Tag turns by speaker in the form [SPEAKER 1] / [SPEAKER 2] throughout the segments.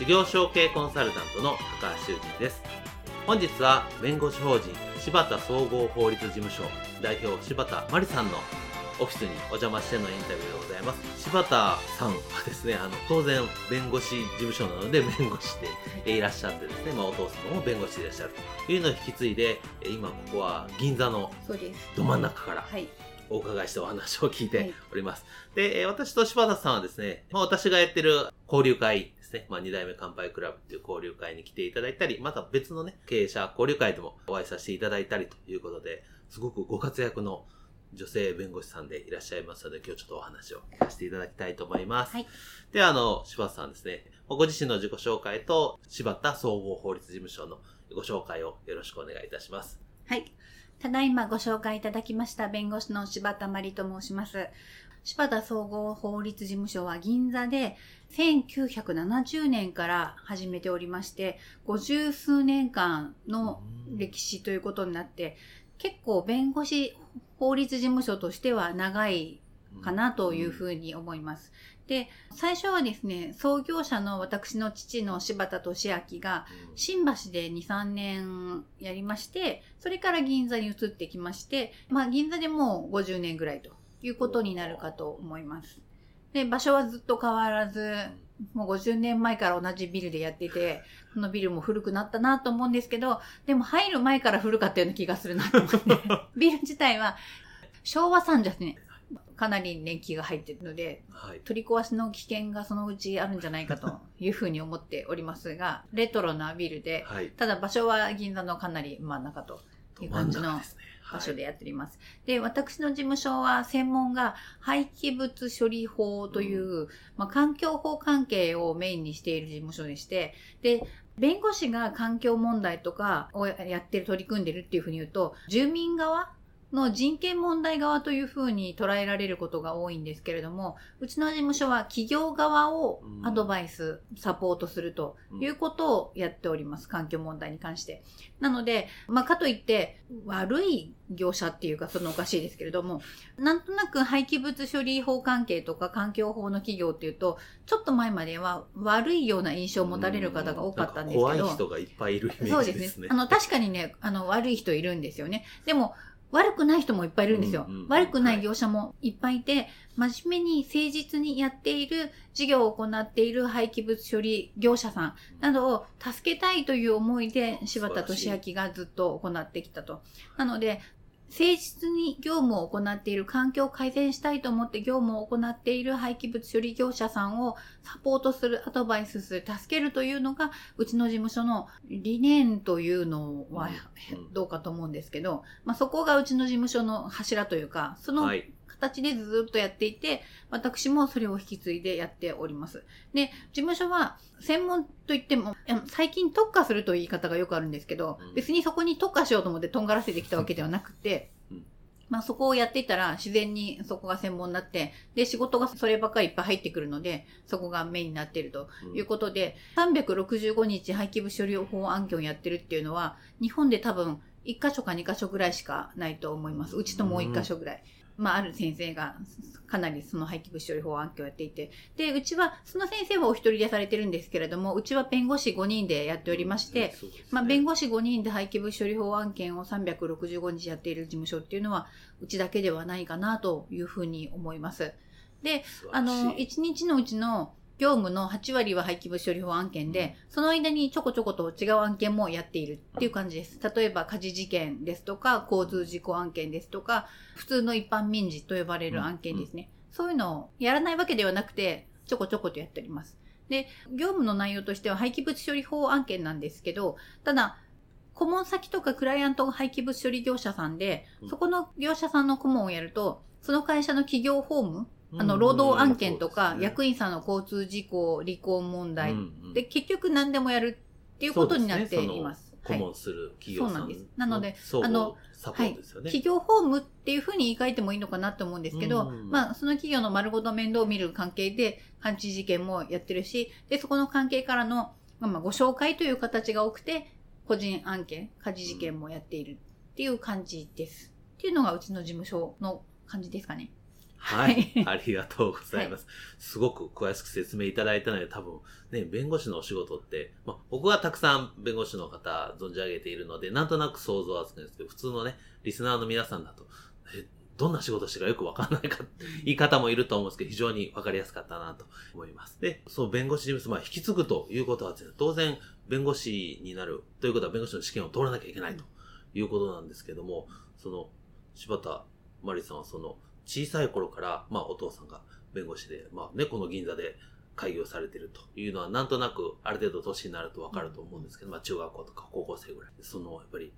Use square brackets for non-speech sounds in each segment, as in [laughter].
[SPEAKER 1] 事業承継コンサルタントの高橋修人です。本日は弁護士法人柴田総合法律事務所代表柴田真理さんのオフィスにお邪魔してのインタビューでございます。柴田さんはですね、あの、当然、弁護士事務所なので、弁護士でいらっしゃってですね、まあ、お父様も弁護士でいらっしゃるというのを引き継いで、今ここは銀座のど真ん中から、はいお伺いしてお話を聞いております。はい、で、私と柴田さんはですね、まあ、私がやってる交流会ですね、まあ、二代目乾杯クラブっていう交流会に来ていただいたり、また別のね、経営者交流会でもお会いさせていただいたりということで、すごくご活躍の女性弁護士さんでいらっしゃいますので、今日ちょっとお話を聞かせていただきたいと思います。はい、では、あの、柴田さんですね、ご自身の自己紹介と、柴田総合法律事務所のご紹介をよろしくお願いいたします。
[SPEAKER 2] はい。ただいまご紹介いただきました弁護士の柴田真理と申します。柴田総合法律事務所は銀座で1970年から始めておりまして、50数年間の歴史ということになって、結構弁護士法律事務所としては長いかなというふうに思います。で、最初はですね、創業者の私の父の柴田俊明が、新橋で2、3年やりまして、それから銀座に移ってきまして、まあ銀座でもう50年ぐらいということになるかと思います。で、場所はずっと変わらず、もう50年前から同じビルでやってて、このビルも古くなったなと思うんですけど、でも入る前から古かったような気がするなと思って。[laughs] ビル自体は昭和38年、かなり年季が入っているので、はい、取り壊しの危険がそのうちあるんじゃないかというふうに思っておりますが、レトロなビルで、はい、ただ場所は銀座のかなり真ん中という感じの場所でやっております。で、私の事務所は専門が廃棄物処理法という、うん、まあ、環境法関係をメインにしている事務所でして、で、弁護士が環境問題とかをやってる、取り組んでるっていうふうに言うと、住民側の人権問題側というふうに捉えられることが多いんですけれども、うちの事務所は企業側をアドバイス、サポートするということをやっております。環境問題に関して。なので、まあ、かといって、悪い業者っていうか、そのおかしいですけれども、なんとなく廃棄物処理法関係とか環境法の企業っていうと、ちょっと前までは悪いような印象を持たれる方が多かったんですけど。怖
[SPEAKER 1] い人がいっぱいいるイメージですね。そうですね。あ
[SPEAKER 2] の、確かにね、あの、悪い人いるんですよね。でも、悪くない人もいっぱいいるんですよ。うんうん、悪くない業者もいっぱいいて、真面目に誠実にやっている事業を行っている廃棄物処理業者さんなどを助けたいという思いで柴田俊明がずっと行ってきたと。なので、誠実に業務を行っている、環境を改善したいと思って業務を行っている廃棄物処理業者さんをサポートする、アドバイスする、助けるというのが、うちの事務所の理念というのはどうかと思うんですけど、まあ、そこがうちの事務所の柱というか、その形でずっとやっていて、私もそれを引き継いでやっております。で、事務所は専門といっても、最近特化するという言い方がよくあるんですけど、別にそこに特化しようと思ってとんがらせてきたわけではなくて、まあそこをやっていたら自然にそこが専門になって、で仕事がそればっかりいっぱい入ってくるので、そこがメインになっているということで、うん、365日廃棄物処理法案件をやってるっていうのは、日本で多分1箇所か2箇所ぐらいしかないと思います。うちともう1箇所ぐらい。うんまあ、ある先生がかなりその廃棄物処理法案件をやっていて、で、うちは、その先生はお一人でされてるんですけれども、うちは弁護士5人でやっておりまして、うんね、まあ、弁護士5人で廃棄物処理法案件を365日やっている事務所っていうのは、うちだけではないかなというふうに思います。で、あの、1日のうちの業務の8割は廃棄物処理法案件で、その間にちょこちょこと違う案件もやっているっていう感じです。例えば火事事件ですとか、交通事故案件ですとか、普通の一般民事と呼ばれる案件ですね。そういうのをやらないわけではなくて、ちょこちょことやっております。で、業務の内容としては廃棄物処理法案件なんですけど、ただ、顧問先とかクライアントが廃棄物処理業者さんで、そこの業者さんの顧問をやると、その会社の企業法務、あの、労働案件とか、役員さんの交通事故、離婚問題、で、結局何でもやるっていうことになっています。
[SPEAKER 1] 顧問する企業さん、
[SPEAKER 2] そうなんです。なので、あ
[SPEAKER 1] の、
[SPEAKER 2] はい、企業法務っていうふうに言い換えてもいいのかなと思うんですけど、まあ、その企業の丸ごと面倒を見る関係で、監視事件もやってるし、で、そこの関係からの、まあ、ご紹介という形が多くて、個人案件、家事事件もやっているっていう感じです。っていうのがうちの事務所の感じですかね。
[SPEAKER 1] はい。ありがとうございます。はい、すごく詳しく説明いただいたので、多分、ね、弁護士のお仕事って、まあ、僕はたくさん弁護士の方存じ上げているので、なんとなく想像はつくんですけど、普通のね、リスナーの皆さんだと、え、どんな仕事してるかよくわからないか、言い方もいると思うんですけど、非常にわかりやすかったなと思います。で、そう、弁護士事務所、まあ、引き継ぐということはですね、当然、弁護士になるということは弁護士の試験を通らなきゃいけないということなんですけども、その、柴田真理さんはその、小さい頃から、まあ、お父さんが弁護士で、まあね、この銀座で開業されてるというのは、なんとなく、ある程度年になるとわかると思うんですけど、まあ、中学校とか高校生ぐらい。その、やっぱり、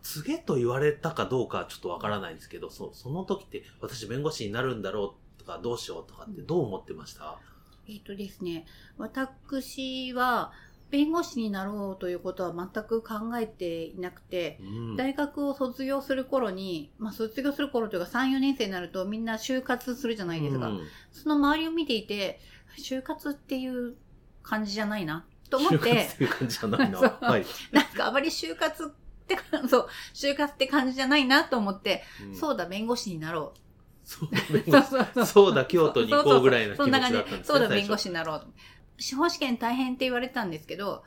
[SPEAKER 1] 告げと言われたかどうかちょっとわからないんですけど、そその時って、私弁護士になるんだろうとか、どうしようとかってどう思ってました、
[SPEAKER 2] えっ、とですね、私は、弁護士になろうということは全く考えていなくて、うん、大学を卒業する頃に、まあ卒業する頃というか3、4年生になるとみんな就活するじゃないですか。うん、その周りを見ていて、就活っていう感じじゃないなと思って。就
[SPEAKER 1] 活っていう感じじゃないな。[laughs]
[SPEAKER 2] はい。なんかあまり就活って、そう、就活って感じじゃないなと思って、うん、そうだ、弁護士になろう。
[SPEAKER 1] そうだ。[laughs] そうだ、京都に行こうぐらいの気持ちだったんですね。
[SPEAKER 2] そうだ、弁護士になろうと。司法試験大変って言われたんですけど、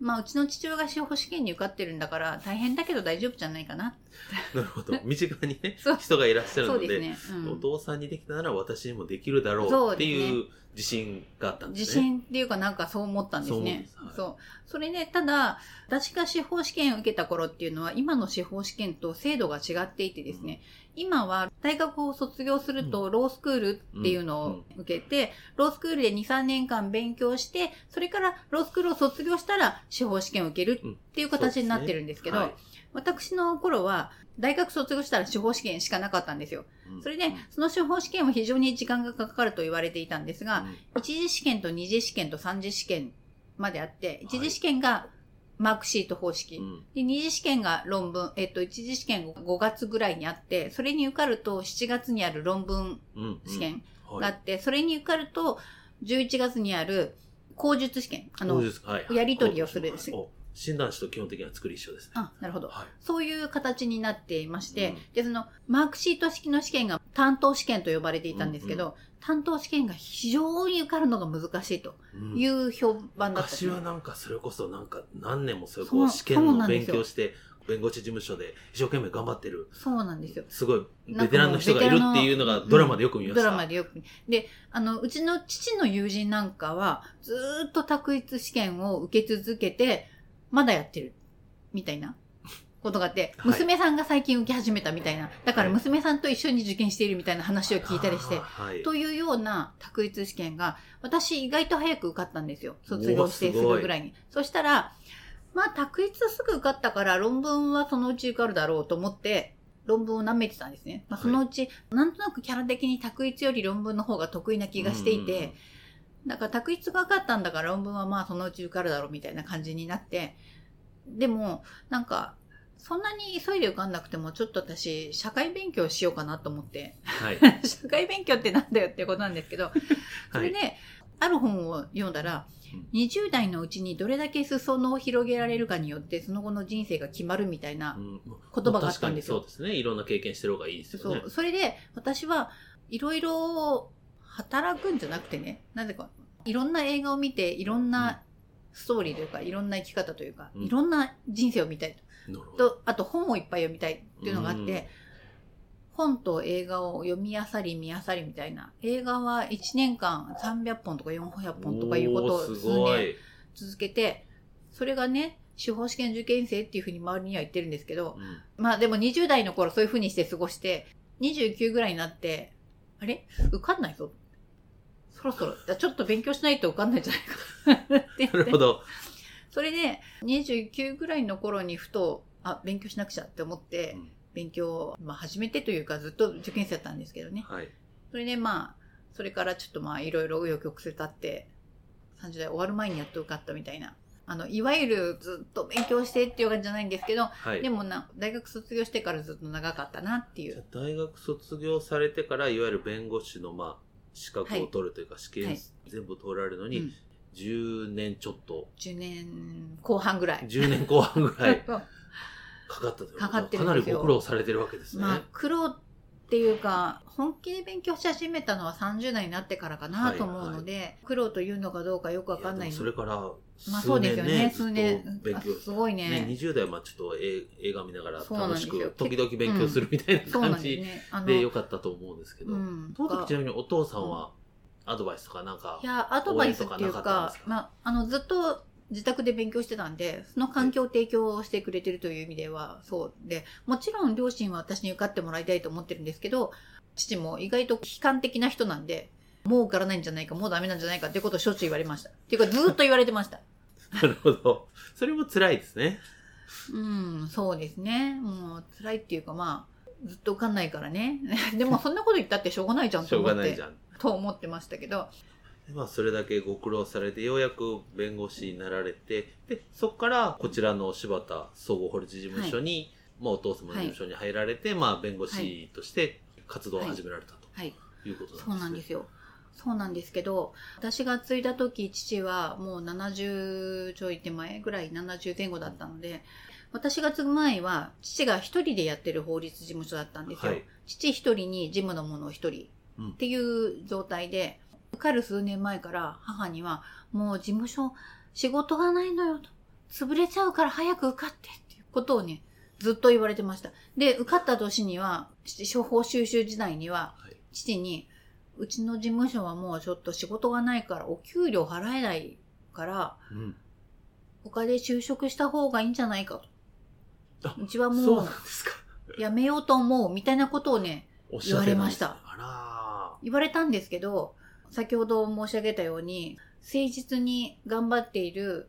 [SPEAKER 2] うん、まあ、うちの父親が司法試験に受かってるんだから、大変だけど大丈夫じゃないかな。[laughs]
[SPEAKER 1] なるほど。身近にね、人がいらっしゃるので、ね。うん、お父さんにできたなら私にもできるだろうっていう自信があったんです
[SPEAKER 2] ね。自信っていうかなんかそう思ったんですね。そう。はい、そう。それね、ただ、私が司法試験を受けた頃っていうのは、今の司法試験と制度が違っていてですね、うん、今は大学を卒業すると、ロースクールっていうのを受けて、ロースクールで2、3年間勉強して、それからロースクールを卒業したら司法試験を受けるっていう形になってるんですけど、うん私の頃は、大学卒業したら司法試験しかなかったんですよ。それで、その司法試験は非常に時間がかかると言われていたんですが、一次試験と二次試験と三次試験まであって、一次試験がマークシート方式。で二次試験が論文、えっと、一次試験5月ぐらいにあって、それに受かると7月にある論文試験があって、それに受かると11月にある口述試験。あの、やり取りをする。ですよ。
[SPEAKER 1] 診断士と基本的には作り一緒ですね。
[SPEAKER 2] あ、なるほど。はい、そういう形になっていまして、うん、で、その、マークシート式の試験が担当試験と呼ばれていたんですけど、うんうん、担当試験が非常に受かるのが難しいという評判だった、
[SPEAKER 1] 昔はなんかそれこそなんか何年もそれこう試験の勉強して、弁護士事務所で一生懸命頑張ってる。
[SPEAKER 2] そうなんですよ。
[SPEAKER 1] すごい、ベテランの人がいるっていうのがドラマでよく見ました。
[SPEAKER 2] ドラマでよく。で、あの、うちの父の友人なんかは、ずっと択一試験を受け続けて、まだやってる。みたいなことがあって、娘さんが最近受け始めたみたいな。だから娘さんと一緒に受験しているみたいな話を聞いたりして、はい、というような択一試験が、私意外と早く受かったんですよ。卒業してすぐぐらいに。そしたら、まあ、択一すぐ受かったから論文はそのうち受かるだろうと思って、論文を舐めてたんですね。まあ、そのうち、はい、なんとなくキャラ的に択一より論文の方が得意な気がしていて、だから択一が分かったんだから論文はまあそのうち受かるだろうみたいな感じになって、でも、なんか、そんなに急いで受かんなくても、ちょっと私、社会勉強しようかなと思って。はい。[laughs] 社会勉強ってなんだよってことなんですけど、それで、はい、ある本を読んだら、20代のうちにどれだけ裾野を広げられるかによって、その後の人生が決まるみたいな言葉があったんですよ。
[SPEAKER 1] そうですね。いろんな経験してる方がいいですよね。
[SPEAKER 2] そう。それで、私はいろいろ働くんじゃなくてね、なぜか、いろんな映画を見て、いろんなストーリーというか、いろんな生き方というか、いろんな人生を見たいと。と、あと本をいっぱい読みたいっていうのがあって、本と映画を読み漁り見漁りみたいな。映画は1年間300本とか400本とかいうことを数
[SPEAKER 1] ご
[SPEAKER 2] 年
[SPEAKER 1] い。
[SPEAKER 2] 続けて、それがね、司法試験受験生っていうふうに周りには言ってるんですけど、
[SPEAKER 1] うん
[SPEAKER 2] まあでも20代の頃そういうふうにして過ごして、29ぐらいになって、あれ？受かんないぞ。そろそろ、ちょっと勉強しないと受かんないんじゃないかな [laughs] って
[SPEAKER 1] なるほ。ど。
[SPEAKER 2] それで、29ぐらいの頃にふと、あ、勉強しなくちゃって思って、
[SPEAKER 1] うん
[SPEAKER 2] 勉強を、まあ、始めてというか、ずっと受験生だったんですけどね。
[SPEAKER 1] はい。
[SPEAKER 2] それでまあ、それからちょっとまあ、いろいろ紆余曲折あって、30代終わる前にやっと受かったみたいな。あの、いわゆるずっと勉強してっていう感じじゃないんですけど、
[SPEAKER 1] はい。
[SPEAKER 2] でもな、大学卒業してからずっと長かったなっていう。
[SPEAKER 1] 大学卒業されてから、いわゆる弁護士の、まあ、資格を取るというか、試験
[SPEAKER 2] はい。
[SPEAKER 1] 全部取られるのに、
[SPEAKER 2] うん、
[SPEAKER 1] 10年ちょっと、
[SPEAKER 2] 10年後半ぐらい。
[SPEAKER 1] 10年後半ぐらい [laughs] かかった
[SPEAKER 2] かかって
[SPEAKER 1] かなりご苦労されてるわけですね。
[SPEAKER 2] まあ、苦労っていうか、本気で勉強し始めたのは30代になってからかなと思うので、苦労というのかどうかよくわかんない。
[SPEAKER 1] それから、
[SPEAKER 2] まあそうですよね、数
[SPEAKER 1] 数
[SPEAKER 2] 年。
[SPEAKER 1] 年ね、
[SPEAKER 2] すごい
[SPEAKER 1] ね、
[SPEAKER 2] ね。
[SPEAKER 1] 20代はまあちょっと映映画見ながら楽しく、時々勉強するみたいな感じ
[SPEAKER 2] で
[SPEAKER 1] よかったと思うんですけど、
[SPEAKER 2] うん。
[SPEAKER 1] その時ちなみにお父さんはアドバイスとかなんか
[SPEAKER 2] い、や、アドバイスっていう
[SPEAKER 1] かか
[SPEAKER 2] まあ、あの、ずっと自宅で勉強してたんで、その環境を提供してくれてるという意味では、そうで、もちろん両親は私に受かってもらいたいと思ってるんですけど、父も意外と悲観的な人なんで、もう受からないんじゃないか、もうダメなんじゃないかっていうことをしょっちゅう言われました。っていうか、ずっと言われてました。[laughs]
[SPEAKER 1] なるほど。それも辛いですね。
[SPEAKER 2] うん、そうですね。もう辛いっていうかまあ、ずっと受かんないからね。[laughs] でもそんなこと言ったってしょうがないじゃん
[SPEAKER 1] し
[SPEAKER 2] と思って
[SPEAKER 1] ょうがないじ、ゃん。
[SPEAKER 2] と思ってましたけど、
[SPEAKER 1] でまあ、それだけご苦労されて、ようやく弁護士になられて、で、そこからこちらの柴田総合法律事務所に、まあ、お父様の事務所に入られて、まあ、弁護士として活動を始められたと
[SPEAKER 2] はい。
[SPEAKER 1] いうことなんですね。
[SPEAKER 2] そうなんですよ。そうなんですけど、私が継いだ時、父はもう70ちょい手前ぐらい、70前後だったので、私が継ぐ前は、父が一人でやってる法律事務所だったんですよ。
[SPEAKER 1] はい
[SPEAKER 2] 父一人に事務の者一人
[SPEAKER 1] うん
[SPEAKER 2] っていう状態で、受かる数年前から母には、もう事務所仕事がないのよと。潰れちゃうから早く受かってっていうことをね、ずっと言われてました。で、受かった年には、司法収集時代には、
[SPEAKER 1] はい。
[SPEAKER 2] うちの事務所はもうちょっと仕事がないからお給料払えないから、
[SPEAKER 1] うん。
[SPEAKER 2] 他で就職した方がいいんじゃないかと。
[SPEAKER 1] あ
[SPEAKER 2] うちはも。う辞めようと思うみたいなことをね、言われました
[SPEAKER 1] あ
[SPEAKER 2] 言われたんですけど、先ほど申し上げたように、誠実に頑張っている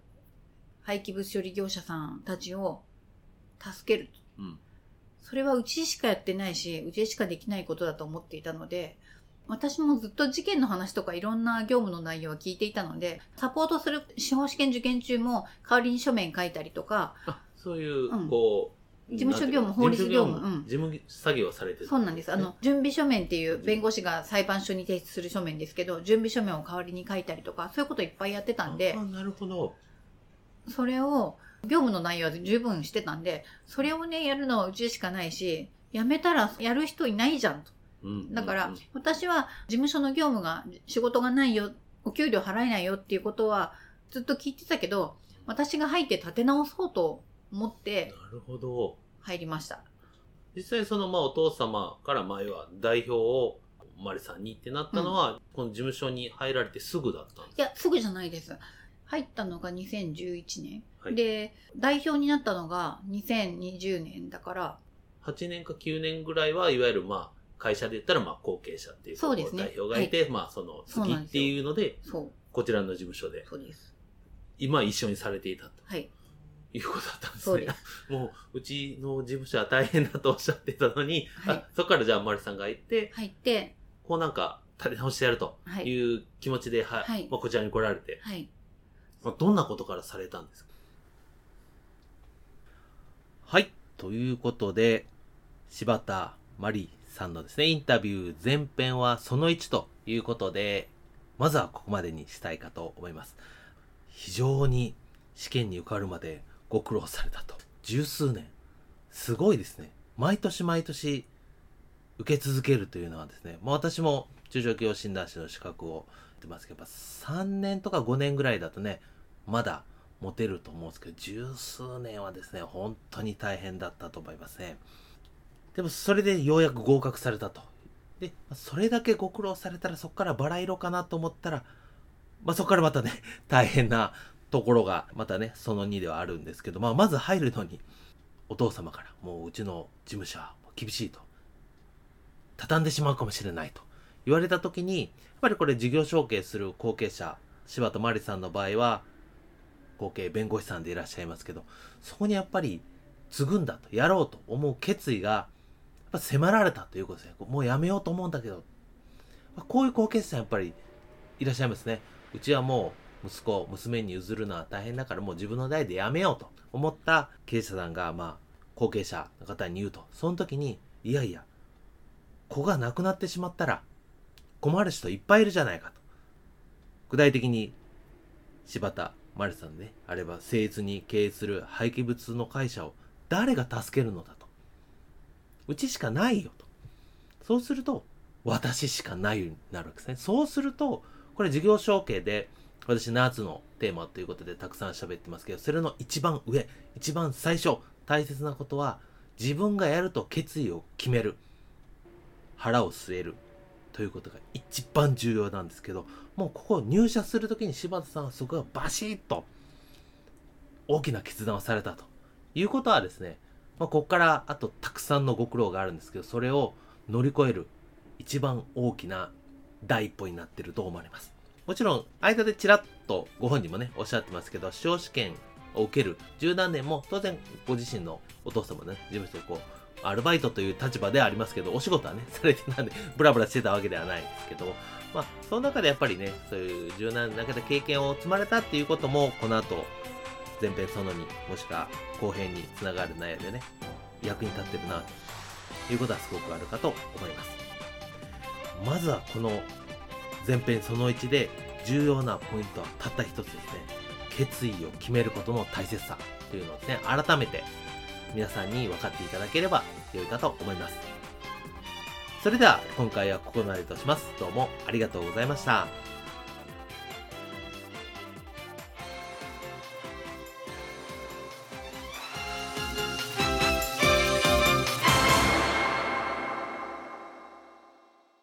[SPEAKER 2] 廃棄物処理業者さんたちを助ける。
[SPEAKER 1] ら。うん。
[SPEAKER 2] それはうちしかやってないし、うちしかできないことだと思っていたので、私もずっと事件の話とかいろんな業務の内容を聞いていたので、サポートする司法試験受験中も代わりに書面書いたりとか、
[SPEAKER 1] あ、そういう
[SPEAKER 2] う、ん
[SPEAKER 1] こう、
[SPEAKER 2] 事務所業務法律業務うん
[SPEAKER 1] 事務作業をされてる。
[SPEAKER 2] そうなんです。あの、準備書面っていう弁護士が裁判所に提出する書面ですけど、準備書面を代わりに書いたりとか、そういうこといっぱいやってたんで
[SPEAKER 1] あ、、なるほど。
[SPEAKER 2] それを、業務の内容は十分してたんで、それをね、やるのはうちしかないし、辞めたらやる人いないじゃんと。
[SPEAKER 1] うん。
[SPEAKER 2] だから
[SPEAKER 1] うんうん、
[SPEAKER 2] 私は事務所の業務が仕事がないよ、お給料払えないよっていうことはずっと聞いてたけど、私が入って立て直そうと思って
[SPEAKER 1] なるほど。
[SPEAKER 2] 入りました。
[SPEAKER 1] 実際そのまあお父様から前は代表をマリさんにってなったのは、この事務所に入られてすぐだったんです
[SPEAKER 2] いや、すぐじゃないです。入ったのが2011年。
[SPEAKER 1] はい
[SPEAKER 2] で、代表になったのが2020年だから、
[SPEAKER 1] 8年か9年ぐらいはいわゆるまあ会社で言ったらまあ後継者っていう
[SPEAKER 2] そうですね
[SPEAKER 1] 代表がいて、まあその次っていうので
[SPEAKER 2] そう、
[SPEAKER 1] こちらの事務所で
[SPEAKER 2] そうです。
[SPEAKER 1] 今一緒にされていたと
[SPEAKER 2] はい、
[SPEAKER 1] いうことだったんです
[SPEAKER 2] うで。す。[laughs]
[SPEAKER 1] もううちの事務所は大変だとおっしゃってたのに、
[SPEAKER 2] はい
[SPEAKER 1] あそこからじゃあマリさんが行って
[SPEAKER 2] 入って、
[SPEAKER 1] こうなんか立て直してやると
[SPEAKER 2] はい、
[SPEAKER 1] いう気持ちで、は
[SPEAKER 2] はい
[SPEAKER 1] まあ、こちらに来られて、
[SPEAKER 2] はい。
[SPEAKER 1] まあ、どんなことからされたんですか？はい。ということで、柴田真理さんのですね、インタビュー前編はその1ということで、まずはここまでにしたいかと思います。非常に試験に受かるまでご苦労されたと。十数年。すごいですね。毎年毎年受け続けるというのはですね、もう私も中小企業診断士の資格をやってますけど、やっぱ3年とか5年ぐらいだとね、まだ持てると思うんですけど、十数年はですね、本当に大変だったと思いますね。でもそれでようやく合格されたと。で、それだけご苦労されたらそこからバラ色かなと思ったら、まあ、そこからまたね、[laughs] 大変なところがまたね、その2ではあるんですけど、まあ、まず入るのに、お父様から、もううちの事務所は厳しいと。畳んでしまうかもしれないと言われた時に、やっぱりこれ事業承継する後継者、柴田真理さんの場合は、後継弁護士さんでいらっしゃいますけど、そこにやっぱり継ぐんだと、やろうと思う決意が、ぱ迫られたということですね。もうやめようと思うんだけど、こういう後継者やっぱりいらっしゃいますね。うちはもう息子、娘に譲るのは大変だからもう自分の代でやめようと思った経営者さんが、まあ、後継者の方に言うと、その時に、いやいや、子が亡くなってしまったら困る人いっぱいいるじゃないかと。具体的に、柴田マリさんね、あれば、誠実に経営する廃棄物の会社を誰が助けるのだと。うちしかないよと。そうすると、私しかないようになるわけですね。そうすると、これ事業承継で、私夏のテーマということでたくさん喋ってますけど、それの一番上、一番最初、大切なことは、自分がやると決意を決める。腹を据える。ということが一番重要なんですけど、もうここ入社するときに柴田さんはそこがバシッと大きな決断をされたということはですね、まあ、ここからあとたくさんのご苦労があるんですけど、それを乗り越える一番大きな第一歩になっていると思われます。もちろん、間でちらっとご本人もね、おっしゃってますけど、司法試験を受ける十何年も、当然ご自身のお父様ね、事務所でこう、アルバイトという立場ではありますけど、お仕事はね、[laughs] されてたんで、ブラブラしてたわけではないですけど、まあ、その中でやっぱりね、そういう柔軟な中で経験を積まれたっていうことも、この後、前編その2、もしくは後編につながる内容でね、役に立ってるな、ということはすごくあるかと思います。まずはこの前編その1で重要なポイントはたった一つですね。決意を決めることの大切さというのをですね、改めて皆さんに分かっていただければ良いかと思います。それでは今回はここまでとします。どうもありがとうございました。